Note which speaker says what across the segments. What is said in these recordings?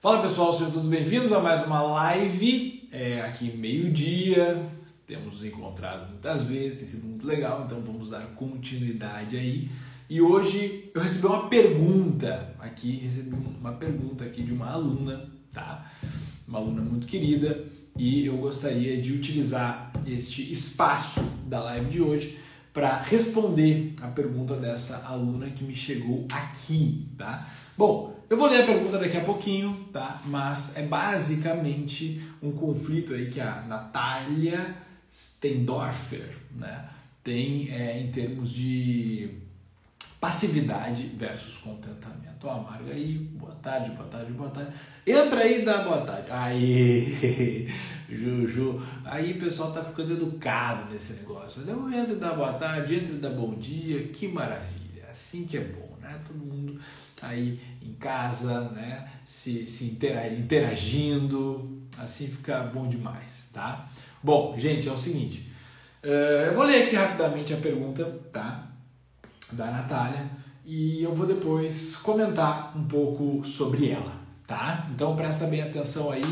Speaker 1: Fala pessoal, sejam todos bem-vindos a mais uma live. É, aqui meio-dia, temos nos encontrado muitas vezes, tem sido muito legal, então vamos dar continuidade aí. E hoje eu recebi uma pergunta aqui, recebi uma pergunta aqui de uma aluna, tá? Uma aluna muito querida, e eu gostaria de utilizar este espaço da live de hoje para responder a pergunta dessa aluna que me chegou aqui, tá? Bom, eu vou ler a pergunta daqui a pouquinho, tá? Mas é basicamente um conflito aí que a Natália Stendorfer, né, tem é, em termos de passividade versus contentamento. Ó, Marga aí, boa tarde, boa tarde, boa tarde. Entra aí dá boa tarde. Aí, Juju. Aí o pessoal tá ficando educado nesse negócio. Então, entra e dá boa tarde, entra e dá bom dia. Que maravilha. Assim que é bom, né? Todo mundo aí em casa, né? Se, se interagindo. Assim fica bom demais, tá? Bom, gente, é o seguinte. Uh, eu vou ler aqui rapidamente a pergunta, tá? Da Natália. E eu vou depois comentar um pouco sobre ela, tá? Então presta bem atenção aí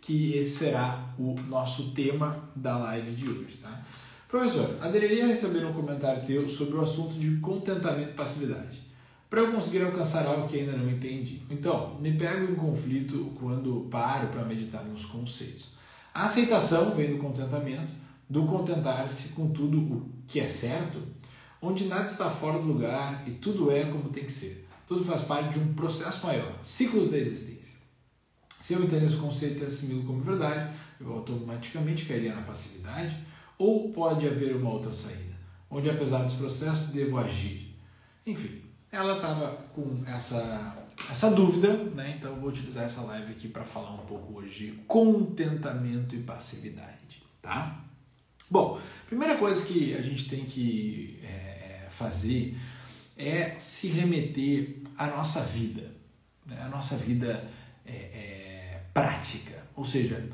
Speaker 1: que esse será o nosso tema da live de hoje, tá? Professor, adoraria receber um comentário teu sobre o assunto de contentamento e passividade, para eu conseguir alcançar algo que ainda não entendi. Então, me pego em conflito quando paro para meditar nos conceitos. A aceitação vem do contentamento, do contentar-se com tudo o que é certo, onde nada está fora do lugar e tudo é como tem que ser. Tudo faz parte de um processo maior, ciclos da existência. Se eu entendo esse conceito e assimilo como verdade, eu automaticamente cairia na passividade, ou pode haver uma outra saída, onde apesar dos processos devo agir. Enfim, ela estava com essa essa dúvida, né? Então eu vou utilizar essa live aqui para falar um pouco hoje de contentamento e passividade, tá? Bom, primeira coisa que a gente tem que é, fazer é se remeter à nossa vida, né? a nossa vida é, é, prática. Ou seja,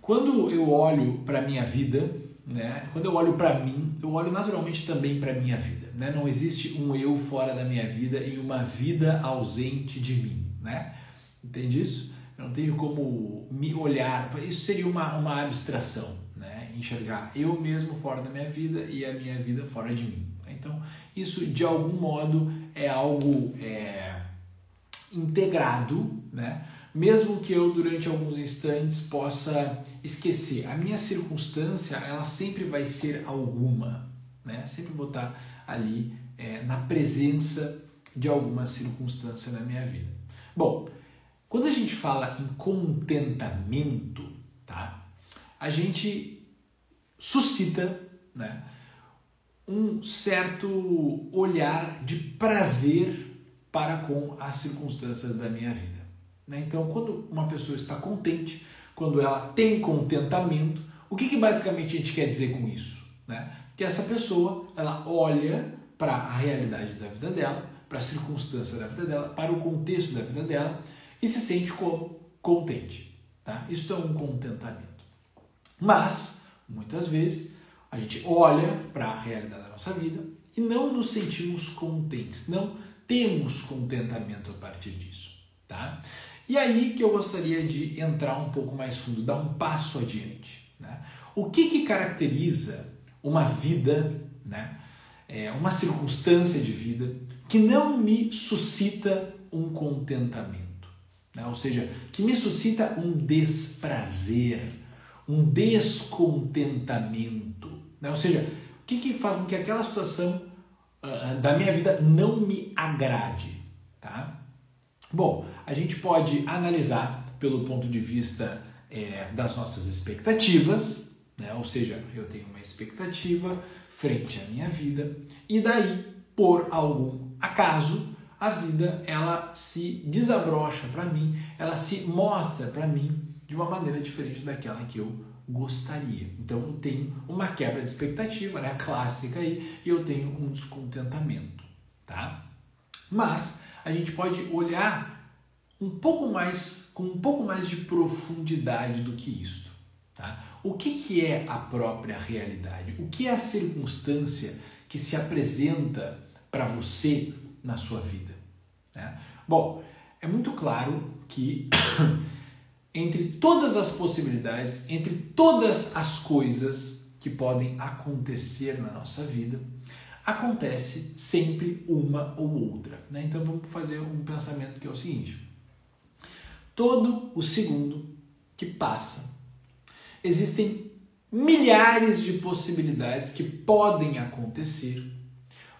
Speaker 1: quando eu olho para a minha vida, né? quando eu olho para mim, eu olho naturalmente também para minha vida. Né? Não existe um eu fora da minha vida e uma vida ausente de mim. Né? Entende isso? Eu não tenho como me olhar. Isso seria uma, uma abstração. Né? Enxergar eu mesmo fora da minha vida e a minha vida fora de mim. Então, isso de algum modo é algo é, integrado, né? Mesmo que eu durante alguns instantes possa esquecer. A minha circunstância, ela sempre vai ser alguma, né? Sempre vou estar ali é, na presença de alguma circunstância na minha vida. Bom, quando a gente fala em contentamento, tá? A gente suscita, né, um certo olhar de prazer para com as circunstâncias da minha vida. Né? Então, quando uma pessoa está contente, quando ela tem contentamento, o que, que basicamente a gente quer dizer com isso? Né? que essa pessoa ela olha para a realidade da vida dela, para a circunstância da vida dela, para o contexto da vida dela e se sente como contente. Tá? Isso é um contentamento. Mas, muitas vezes, a gente olha para a realidade da nossa vida e não nos sentimos contentes, não temos contentamento a partir disso. Tá? E aí que eu gostaria de entrar um pouco mais fundo, dar um passo adiante. Né? O que, que caracteriza uma vida, né? É, uma circunstância de vida que não me suscita um contentamento, né? ou seja, que me suscita um desprazer, um descontentamento, né? ou seja, o que, que faz com que aquela situação uh, da minha vida não me agrade, tá? Bom, a gente pode analisar pelo ponto de vista é, das nossas expectativas, né? Ou seja, eu tenho uma expectativa frente à minha vida e daí, por algum acaso, a vida ela se desabrocha para mim, ela se mostra para mim de uma maneira diferente daquela que eu gostaria. Então eu tenho uma quebra de expectativa, né, clássica aí, e eu tenho um descontentamento, tá? Mas a gente pode olhar um pouco mais com um pouco mais de profundidade do que isto, tá? O que, que é a própria realidade? O que é a circunstância que se apresenta para você na sua vida? Né? Bom, é muito claro que entre todas as possibilidades, entre todas as coisas que podem acontecer na nossa vida, acontece sempre uma ou outra. Né? Então vamos fazer um pensamento que é o seguinte: todo o segundo que passa, existem milhares de possibilidades que podem acontecer,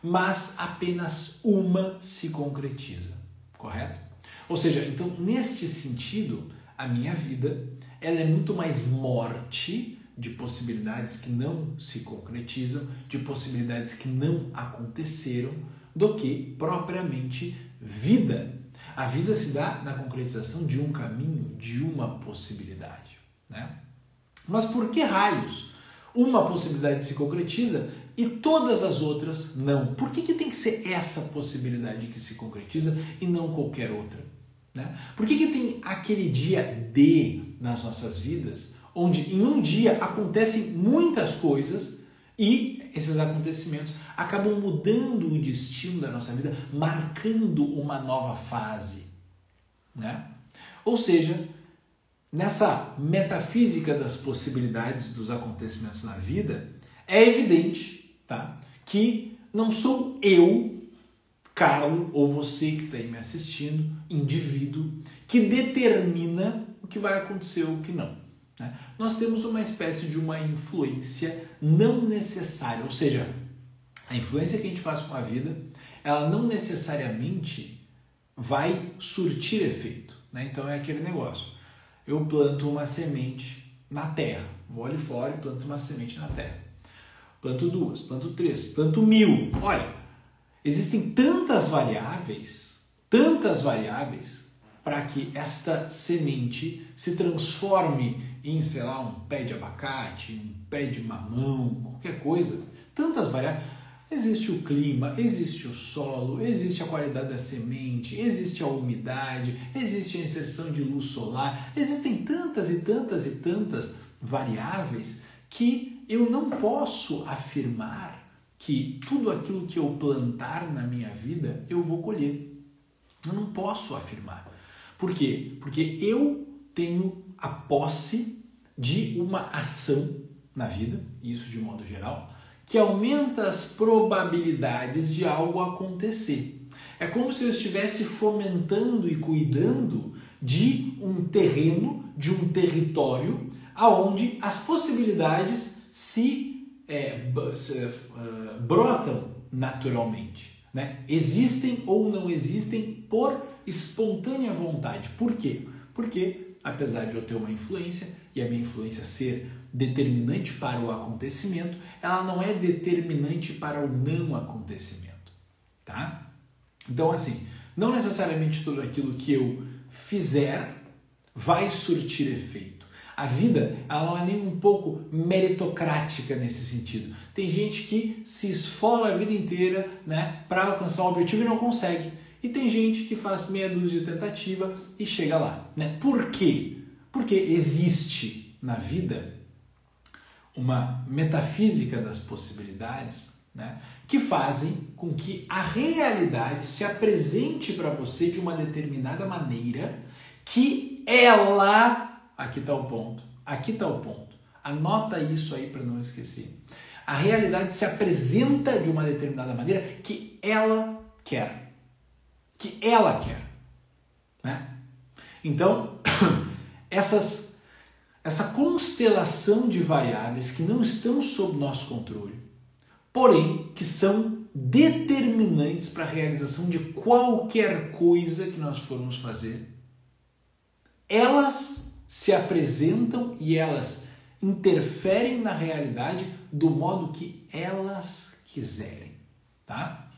Speaker 1: mas apenas uma se concretiza, correto? Ou seja, então neste sentido, a minha vida ela é muito mais morte de possibilidades que não se concretizam, de possibilidades que não aconteceram, do que propriamente vida. A vida se dá na concretização de um caminho, de uma possibilidade. Né? Mas por que raios uma possibilidade se concretiza e todas as outras não? Por que, que tem que ser essa possibilidade que se concretiza e não qualquer outra? Né? Por que, que tem aquele dia D nas nossas vidas, onde em um dia acontecem muitas coisas e esses acontecimentos acabam mudando o destino da nossa vida, marcando uma nova fase? Né? Ou seja, nessa metafísica das possibilidades dos acontecimentos na vida, é evidente tá, que não sou eu, Carlos, ou você que está aí me assistindo, indivíduo, que determina o que vai acontecer ou o que não. Né? Nós temos uma espécie de uma influência não necessária, ou seja, a influência que a gente faz com a vida, ela não necessariamente vai surtir efeito. Né? Então é aquele negócio eu planto uma semente na terra. Vou ali fora e planto uma semente na terra. Planto duas, planto três, planto mil. Olha, existem tantas variáveis, tantas variáveis para que esta semente se transforme em, sei lá, um pé de abacate, um pé de mamão, qualquer coisa. Tantas variáveis. Existe o clima, existe o solo, existe a qualidade da semente, existe a umidade, existe a inserção de luz solar, existem tantas e tantas e tantas variáveis que eu não posso afirmar que tudo aquilo que eu plantar na minha vida eu vou colher. Eu não posso afirmar. Por quê? Porque eu tenho a posse de uma ação na vida, isso de modo geral, que aumenta as probabilidades de algo acontecer. É como se eu estivesse fomentando e cuidando de um terreno, de um território, aonde as possibilidades se, é, se uh, brotam naturalmente. Né? Existem ou não existem por espontânea vontade. Por quê? Porque, apesar de eu ter uma influência e a minha influência ser determinante para o acontecimento, ela não é determinante para o não acontecimento, tá? Então assim, não necessariamente tudo aquilo que eu fizer vai surtir efeito. A vida ela não é nem um pouco meritocrática nesse sentido. Tem gente que se esfola a vida inteira né, para alcançar um objetivo e não consegue. E tem gente que faz meia dúzia de tentativa e chega lá. Né? Por quê? Porque existe na vida uma metafísica das possibilidades, né, que fazem com que a realidade se apresente para você de uma determinada maneira que ela. Aqui está o ponto. Aqui está o ponto. Anota isso aí para não esquecer. A realidade se apresenta de uma determinada maneira que ela quer. Que ela quer. Né? Então, essas essa constelação de variáveis que não estão sob nosso controle, porém que são determinantes para a realização de qualquer coisa que nós formos fazer, elas se apresentam e elas interferem na realidade do modo que elas quiserem, tá?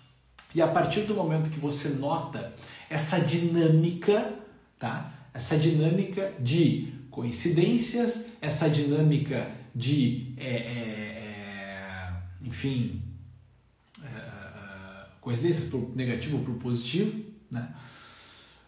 Speaker 1: E a partir do momento que você nota essa dinâmica, tá? Essa dinâmica de coincidências, essa dinâmica de, é, é, é enfim, é, é, coincidências o negativo para o positivo, né?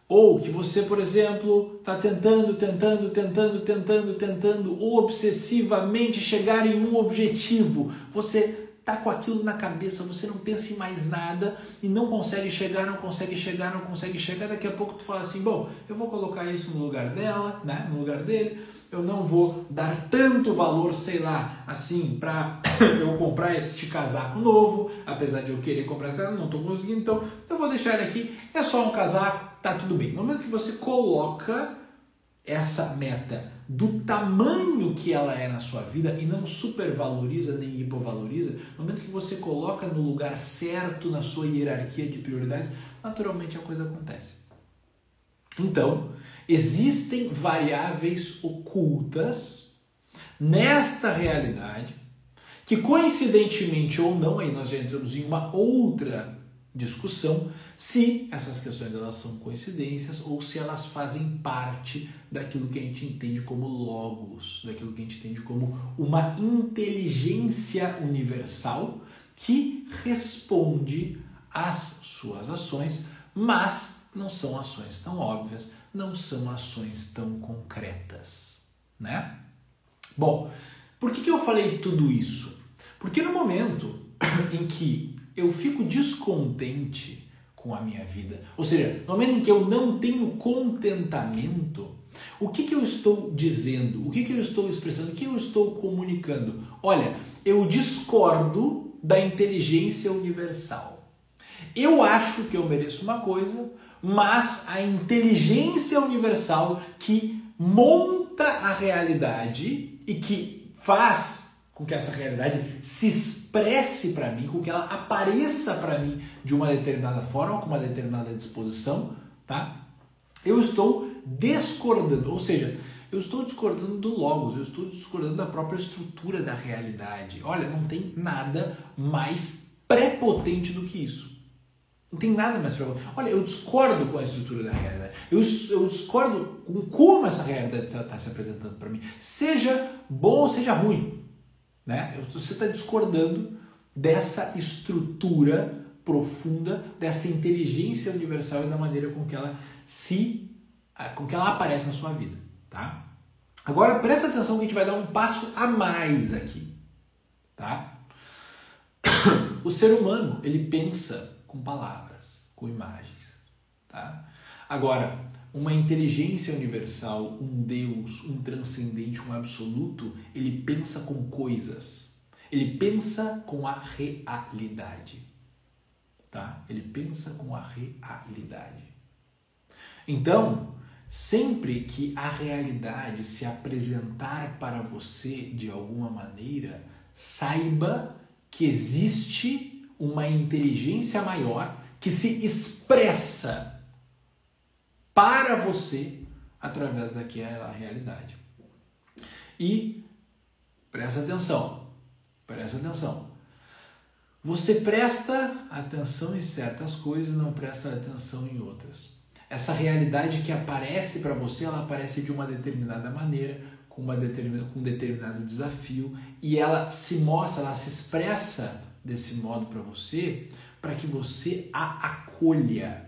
Speaker 1: Ou que você, por exemplo, está tentando, tentando, tentando, tentando, tentando obsessivamente chegar em um objetivo. Você tá com aquilo na cabeça, você não pensa em mais nada e não consegue chegar, não consegue chegar, não consegue chegar. Daqui a pouco tu fala assim, bom, eu vou colocar isso no lugar dela, né, no lugar dele. Eu não vou dar tanto valor, sei lá, assim, para eu comprar este casaco novo, apesar de eu querer comprar não estou conseguindo, então eu vou deixar ele aqui. É só um casaco, tá tudo bem. No momento que você coloca essa meta do tamanho que ela é na sua vida e não supervaloriza nem hipovaloriza, no momento que você coloca no lugar certo na sua hierarquia de prioridades, naturalmente a coisa acontece. Então, existem variáveis ocultas nesta realidade que coincidentemente ou não, aí nós já entramos em uma outra discussão se essas questões elas são coincidências ou se elas fazem parte daquilo que a gente entende como logos, daquilo que a gente entende como uma inteligência universal que responde às suas ações, mas não são ações tão óbvias, não são ações tão concretas, né? Bom, por que, que eu falei tudo isso? Porque no momento em que eu fico descontente com a minha vida. Ou seja, no momento em que eu não tenho contentamento, o que, que eu estou dizendo? O que, que eu estou expressando? O que eu estou comunicando? Olha, eu discordo da inteligência universal. Eu acho que eu mereço uma coisa, mas a inteligência universal que monta a realidade e que faz com que essa realidade se expresse para mim, com que ela apareça para mim de uma determinada forma, com uma determinada disposição, tá? Eu estou discordando, ou seja, eu estou discordando do logos, eu estou discordando da própria estrutura da realidade. Olha, não tem nada mais prepotente do que isso. Não tem nada mais prepotente. Olha, eu discordo com a estrutura da realidade. Eu, eu discordo com como essa realidade está se apresentando para mim. Seja bom ou seja ruim. Né? Você está discordando dessa estrutura profunda, dessa inteligência universal e da maneira com que ela se com que ela aparece na sua vida, tá? Agora presta atenção que a gente vai dar um passo a mais aqui, tá? O ser humano, ele pensa com palavras, com imagens, tá? Agora, uma inteligência universal, um Deus, um transcendente, um absoluto, ele pensa com coisas. Ele pensa com a realidade. Tá? Ele pensa com a realidade. Então, sempre que a realidade se apresentar para você de alguma maneira, saiba que existe uma inteligência maior que se expressa para você através daquela realidade. E presta atenção, presta atenção. Você presta atenção em certas coisas e não presta atenção em outras. Essa realidade que aparece para você, ela aparece de uma determinada maneira, com, uma determin... com um determinado desafio, e ela se mostra, ela se expressa desse modo para você, para que você a acolha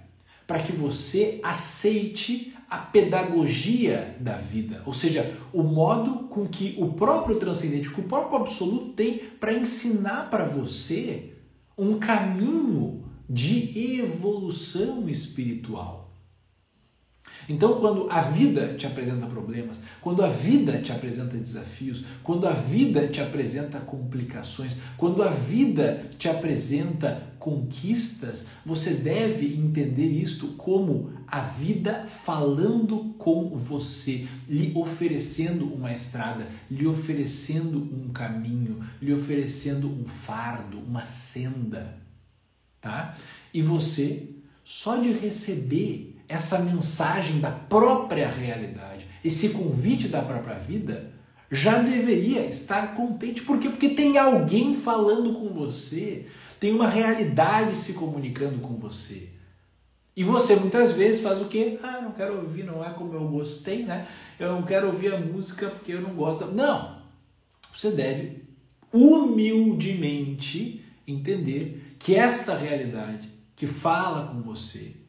Speaker 1: para que você aceite a pedagogia da vida, ou seja, o modo com que o próprio transcendente, que o próprio absoluto tem para ensinar para você um caminho de evolução espiritual. Então, quando a vida te apresenta problemas, quando a vida te apresenta desafios, quando a vida te apresenta complicações, quando a vida te apresenta conquistas, você deve entender isto como a vida falando com você, lhe oferecendo uma estrada, lhe oferecendo um caminho, lhe oferecendo um fardo, uma senda, tá? E você só de receber essa mensagem da própria realidade, esse convite da própria vida, já deveria estar contente. Por quê? Porque tem alguém falando com você, tem uma realidade se comunicando com você. E você muitas vezes faz o quê? Ah, não quero ouvir, não é como eu gostei, né? Eu não quero ouvir a música porque eu não gosto. Não! Você deve humildemente entender que esta realidade que fala com você,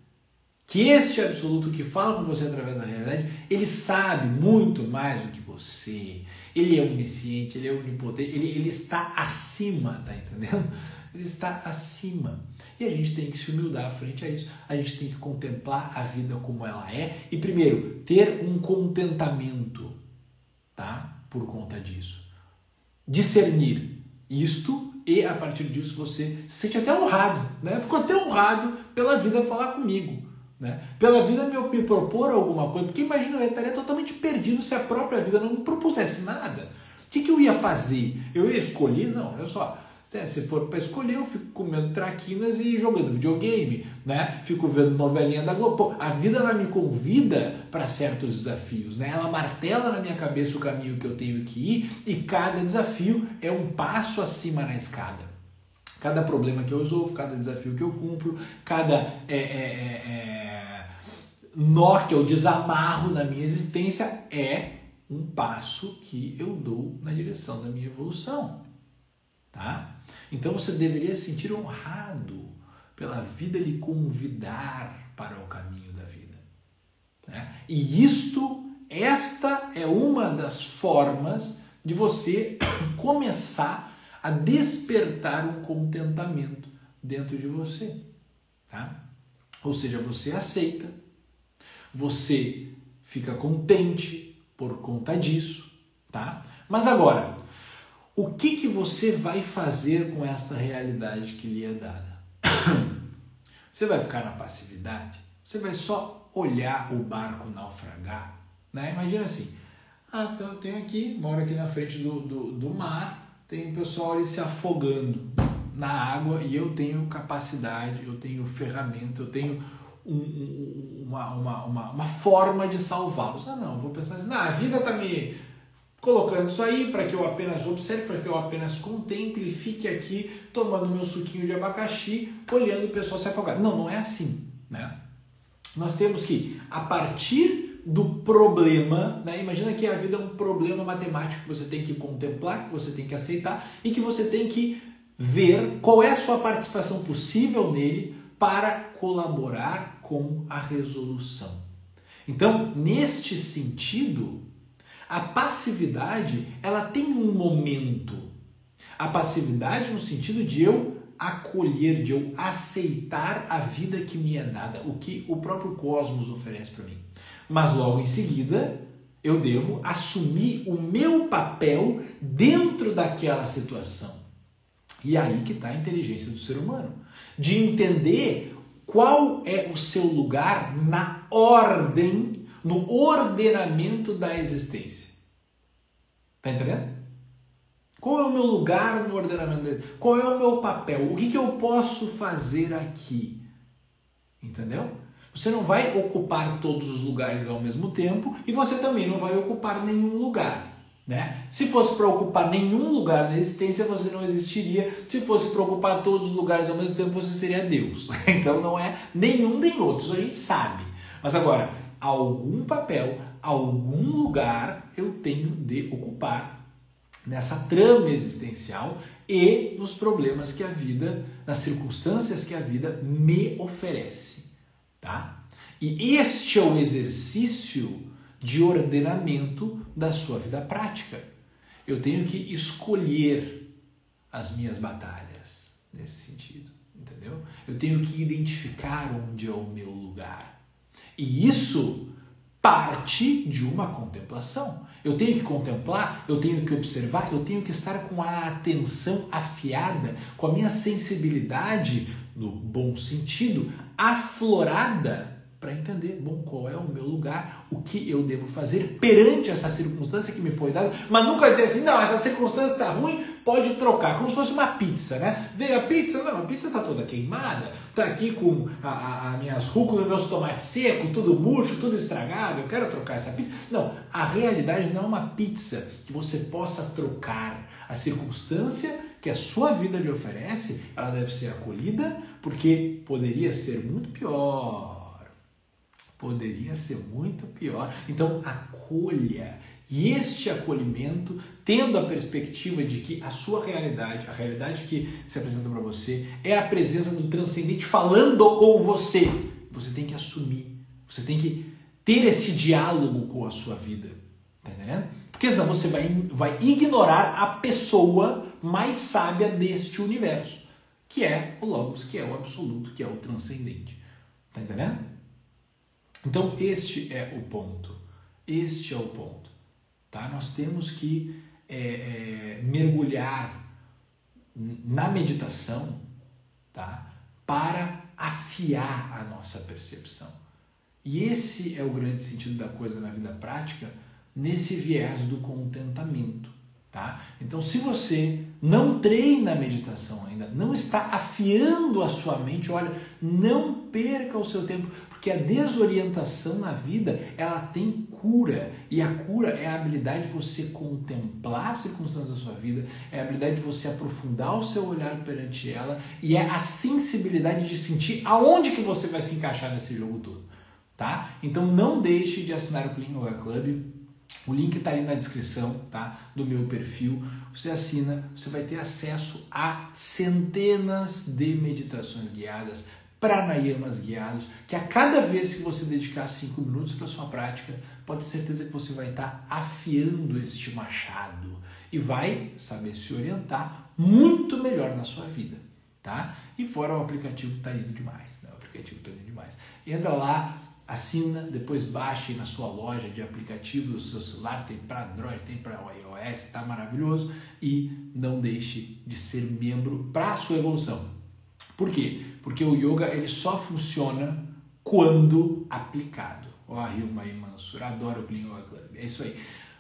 Speaker 1: que este absoluto que fala com você através da realidade, ele sabe muito mais do que você. Ele é onisciente, ele é onipotente, ele, ele está acima, tá entendendo? Ele está acima. E a gente tem que se humildar frente a isso. A gente tem que contemplar a vida como ela é e, primeiro, ter um contentamento, tá? Por conta disso. Discernir isto e, a partir disso, você se sente até honrado, né? Ficou até honrado pela vida falar comigo. Né? Pela vida me, me propor alguma coisa, porque imagina, eu estaria totalmente perdido se a própria vida não me propusesse nada. O que, que eu ia fazer? Eu ia escolher? Não, olha só. Até se for para escolher, eu fico comendo traquinas e jogando videogame, né? Fico vendo novelinha da Globo. A vida ela me convida para certos desafios, né? Ela martela na minha cabeça o caminho que eu tenho que ir e cada desafio é um passo acima na escada. Cada problema que eu resolvo, cada desafio que eu cumpro, cada é, é, é, é nó que eu desamarro na minha existência é um passo que eu dou na direção da minha evolução. Tá? Então você deveria se sentir honrado pela vida lhe convidar para o caminho da vida. Né? E isto, esta é uma das formas de você começar a despertar um contentamento dentro de você. Tá? Ou seja, você aceita, você fica contente por conta disso, tá? Mas agora, o que, que você vai fazer com esta realidade que lhe é dada? Você vai ficar na passividade? Você vai só olhar o barco naufragar? Né? Imagina assim, ah, então eu tenho aqui, moro aqui na frente do, do, do mar, tem um pessoal ali se afogando na água e eu tenho capacidade, eu tenho ferramenta, eu tenho um, um, uma, uma, uma, uma, forma de salvá-los. Ah, não, vou pensar assim, não, a vida está me colocando isso aí para que eu apenas observe, para que eu apenas contemple e fique aqui tomando meu suquinho de abacaxi, olhando o pessoal se afogar. Não, não é assim, né? Nós temos que, a partir do problema, né? imagina que a vida é um problema matemático que você tem que contemplar, que você tem que aceitar e que você tem que ver qual é a sua participação possível nele para colaborar com a resolução. Então, neste sentido, a passividade, ela tem um momento. A passividade no sentido de eu acolher, de eu aceitar a vida que me é dada, o que o próprio cosmos oferece para mim. Mas logo em seguida, eu devo assumir o meu papel dentro daquela situação. E aí que está a inteligência do ser humano, de entender qual é o seu lugar na ordem no ordenamento da existência. Tá entendendo? Qual é o meu lugar no ordenamento? Qual é o meu papel? O que, que eu posso fazer aqui? Entendeu? Você não vai ocupar todos os lugares ao mesmo tempo e você também não vai ocupar nenhum lugar. Né? Se fosse para ocupar nenhum lugar na existência, você não existiria. Se fosse para ocupar todos os lugares ao mesmo tempo, você seria Deus. Então não é nenhum nem outro, a gente sabe. Mas agora, algum papel, algum lugar eu tenho de ocupar nessa trama existencial e nos problemas que a vida, nas circunstâncias que a vida me oferece, tá? E este é o exercício de ordenamento da sua vida prática. Eu tenho que escolher as minhas batalhas nesse sentido, entendeu? Eu tenho que identificar onde é o meu lugar. E isso parte de uma contemplação. Eu tenho que contemplar, eu tenho que observar, eu tenho que estar com a atenção afiada, com a minha sensibilidade, no bom sentido, aflorada para entender, bom, qual é o meu lugar, o que eu devo fazer perante essa circunstância que me foi dada, mas nunca dizer assim, não, essa circunstância está ruim, pode trocar, como se fosse uma pizza, né? Veio a pizza, não, a pizza está toda queimada, está aqui com as minhas rúculas, meus tomates secos, tudo murcho, tudo estragado, eu quero trocar essa pizza. Não, a realidade não é uma pizza que você possa trocar. A circunstância que a sua vida lhe oferece, ela deve ser acolhida, porque poderia ser muito pior Poderia ser muito pior. Então, acolha. E este acolhimento, tendo a perspectiva de que a sua realidade, a realidade que se apresenta para você, é a presença do transcendente falando com você. você tem que assumir, você tem que ter esse diálogo com a sua vida. Tá entendendo? Porque senão você vai, vai ignorar a pessoa mais sábia deste universo, que é o Logos, que é o absoluto, que é o transcendente. Tá entendendo? Então, este é o ponto. Este é o ponto. Tá? Nós temos que é, é, mergulhar na meditação tá? para afiar a nossa percepção. E esse é o grande sentido da coisa na vida prática, nesse viés do contentamento. Tá? Então, se você não treina a meditação ainda, não está afiando a sua mente, olha, não perca o seu tempo, porque a desorientação na vida ela tem cura e a cura é a habilidade de você contemplar as circunstâncias da sua vida, é a habilidade de você aprofundar o seu olhar perante ela e é a sensibilidade de sentir aonde que você vai se encaixar nesse jogo todo, tá? Então não deixe de assinar o Clean Yoga Club o link está aí na descrição tá? do meu perfil. Você assina, você vai ter acesso a centenas de meditações guiadas, pranayamas guiados, que a cada vez que você dedicar cinco minutos para sua prática, pode ter certeza que você vai estar tá afiando este machado e vai saber se orientar muito melhor na sua vida. Tá? E fora o aplicativo está indo demais, né? o aplicativo está indo demais. Entra lá, assina, depois baixe na sua loja de aplicativos do seu celular, tem para Android, tem para iOS, está maravilhoso e não deixe de ser membro para a sua evolução. Por quê? Porque o yoga ele só funciona quando aplicado. Ó, oh, Hilma e Mansur, adoro o Clean Yoga Club. É isso aí.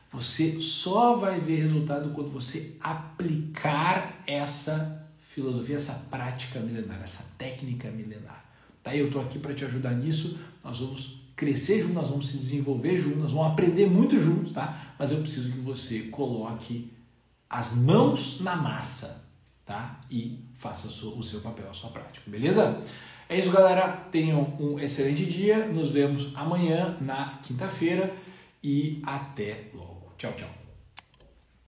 Speaker 1: Você só vai ver resultado quando você aplicar essa filosofia, essa prática milenar, essa técnica milenar. Tá? Eu estou aqui para te ajudar nisso. Nós vamos crescer juntos, nós vamos se desenvolver juntos, nós vamos aprender muito juntos, tá? Mas eu preciso que você coloque as mãos na massa, tá? E faça o seu papel, a sua prática, beleza? É isso, galera. Tenham um excelente dia. Nos vemos amanhã, na quinta-feira. E até logo. Tchau, tchau.